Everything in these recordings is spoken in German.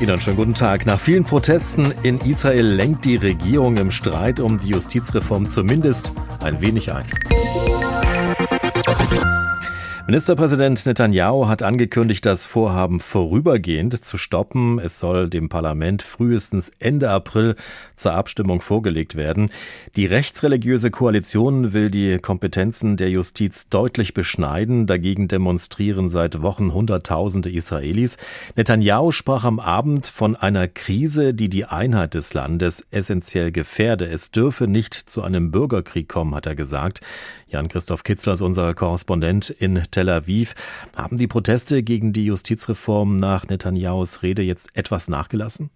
Ihnen schönen guten Tag. Nach vielen Protesten in Israel lenkt die Regierung im Streit um die Justizreform zumindest ein wenig ein. Ministerpräsident Netanyahu hat angekündigt, das Vorhaben vorübergehend zu stoppen. Es soll dem Parlament frühestens Ende April zur Abstimmung vorgelegt werden. Die rechtsreligiöse Koalition will die Kompetenzen der Justiz deutlich beschneiden. Dagegen demonstrieren seit Wochen Hunderttausende Israelis. Netanyahu sprach am Abend von einer Krise, die die Einheit des Landes essentiell gefährde. Es dürfe nicht zu einem Bürgerkrieg kommen, hat er gesagt. Jan-Christoph Kitzler ist unser Korrespondent in Tel Aviv. Haben die Proteste gegen die Justizreform nach Netanyahus Rede jetzt etwas nachgelassen?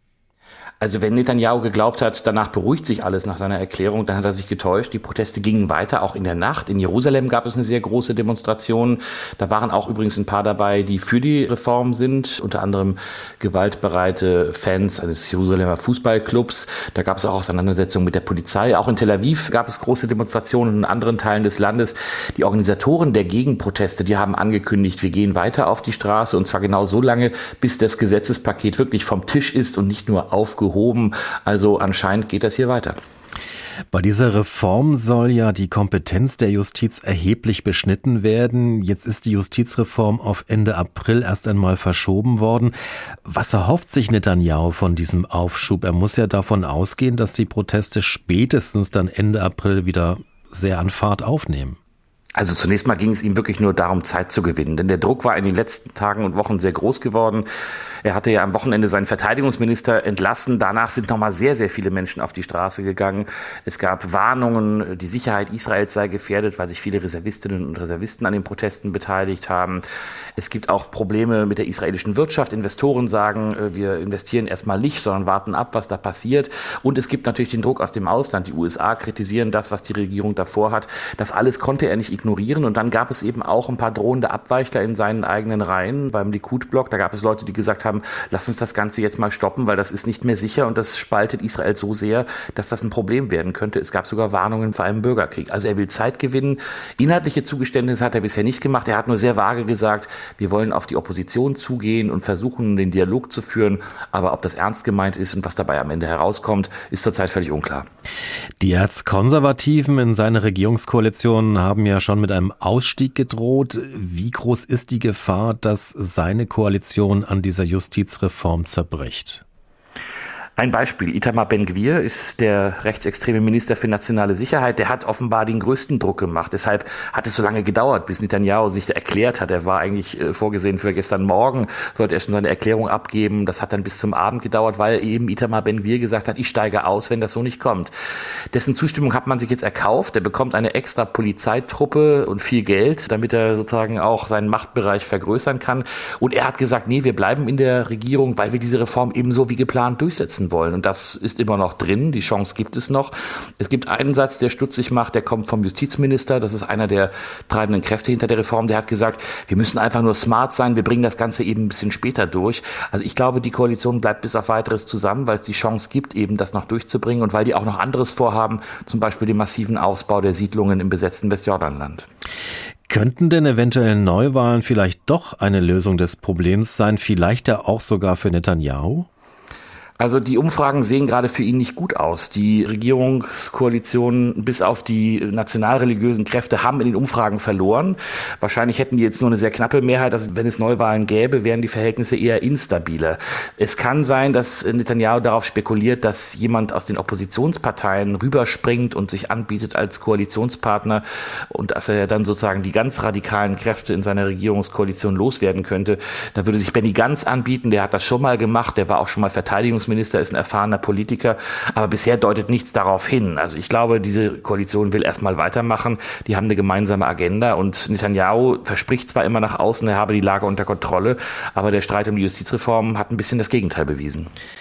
Also wenn Netanyahu geglaubt hat, danach beruhigt sich alles nach seiner Erklärung, dann hat er sich getäuscht. Die Proteste gingen weiter, auch in der Nacht. In Jerusalem gab es eine sehr große Demonstration. Da waren auch übrigens ein paar dabei, die für die Reform sind, unter anderem gewaltbereite Fans eines Jerusalemer Fußballclubs. Da gab es auch Auseinandersetzungen mit der Polizei. Auch in Tel Aviv gab es große Demonstrationen in anderen Teilen des Landes. Die Organisatoren der Gegenproteste, die haben angekündigt, wir gehen weiter auf die Straße und zwar genau so lange, bis das Gesetzespaket wirklich vom Tisch ist und nicht nur aufgehoben. Also anscheinend geht das hier weiter. Bei dieser Reform soll ja die Kompetenz der Justiz erheblich beschnitten werden. Jetzt ist die Justizreform auf Ende April erst einmal verschoben worden. Was erhofft sich Netanyahu von diesem Aufschub? Er muss ja davon ausgehen, dass die Proteste spätestens dann Ende April wieder sehr an Fahrt aufnehmen. Also zunächst mal ging es ihm wirklich nur darum, Zeit zu gewinnen, denn der Druck war in den letzten Tagen und Wochen sehr groß geworden. Er hatte ja am Wochenende seinen Verteidigungsminister entlassen. Danach sind nochmal sehr, sehr viele Menschen auf die Straße gegangen. Es gab Warnungen, die Sicherheit Israels sei gefährdet, weil sich viele Reservistinnen und Reservisten an den Protesten beteiligt haben. Es gibt auch Probleme mit der israelischen Wirtschaft. Investoren sagen, äh, wir investieren erstmal nicht, sondern warten ab, was da passiert. Und es gibt natürlich den Druck aus dem Ausland. Die USA kritisieren das, was die Regierung davor hat. Das alles konnte er nicht ignorieren. Und dann gab es eben auch ein paar drohende Abweichler in seinen eigenen Reihen beim Likud-Block. Da gab es Leute, die gesagt haben, lass uns das Ganze jetzt mal stoppen, weil das ist nicht mehr sicher und das spaltet Israel so sehr, dass das ein Problem werden könnte. Es gab sogar Warnungen vor einem Bürgerkrieg. Also er will Zeit gewinnen. Inhaltliche Zugeständnisse hat er bisher nicht gemacht. Er hat nur sehr vage gesagt, wir wollen auf die Opposition zugehen und versuchen, den Dialog zu führen. Aber ob das ernst gemeint ist und was dabei am Ende herauskommt, ist zurzeit völlig unklar. Die Erzkonservativen in seiner Regierungskoalition haben ja schon mit einem Ausstieg gedroht. Wie groß ist die Gefahr, dass seine Koalition an dieser Justizreform zerbricht? Ein Beispiel, Itamar Ben-Gvir ist der rechtsextreme Minister für nationale Sicherheit. Der hat offenbar den größten Druck gemacht. Deshalb hat es so lange gedauert, bis Netanyahu sich erklärt hat. Er war eigentlich äh, vorgesehen für gestern Morgen, sollte er schon seine Erklärung abgeben. Das hat dann bis zum Abend gedauert, weil eben Itamar Ben-Gvir gesagt hat, ich steige aus, wenn das so nicht kommt. Dessen Zustimmung hat man sich jetzt erkauft. Er bekommt eine extra Polizeitruppe und viel Geld, damit er sozusagen auch seinen Machtbereich vergrößern kann. Und er hat gesagt, nee, wir bleiben in der Regierung, weil wir diese Reform ebenso wie geplant durchsetzen umsetzen wollen. Und das ist immer noch drin. Die Chance gibt es noch. Es gibt einen Satz, der stutzig macht, der kommt vom Justizminister. Das ist einer der treibenden Kräfte hinter der Reform. Der hat gesagt, wir müssen einfach nur smart sein. Wir bringen das Ganze eben ein bisschen später durch. Also ich glaube, die Koalition bleibt bis auf weiteres zusammen, weil es die Chance gibt, eben das noch durchzubringen und weil die auch noch anderes vorhaben, zum Beispiel den massiven Ausbau der Siedlungen im besetzten Westjordanland. Könnten denn eventuell Neuwahlen vielleicht doch eine Lösung des Problems sein, vielleicht ja auch sogar für Netanyahu? Also die Umfragen sehen gerade für ihn nicht gut aus. Die Regierungskoalition bis auf die nationalreligiösen Kräfte haben in den Umfragen verloren. Wahrscheinlich hätten die jetzt nur eine sehr knappe Mehrheit. Also wenn es Neuwahlen gäbe, wären die Verhältnisse eher instabiler. Es kann sein, dass Netanyahu darauf spekuliert, dass jemand aus den Oppositionsparteien rüberspringt und sich anbietet als Koalitionspartner und dass er dann sozusagen die ganz radikalen Kräfte in seiner Regierungskoalition loswerden könnte. Da würde sich Benny Ganz anbieten. Der hat das schon mal gemacht. Der war auch schon mal Verteidigungs Verteidigungsminister ist ein erfahrener Politiker, aber bisher deutet nichts darauf hin. Also ich glaube, diese Koalition will erstmal weitermachen. Die haben eine gemeinsame Agenda und Netanyahu verspricht zwar immer nach außen, er habe die Lage unter Kontrolle, aber der Streit um die Justizreform hat ein bisschen das Gegenteil bewiesen.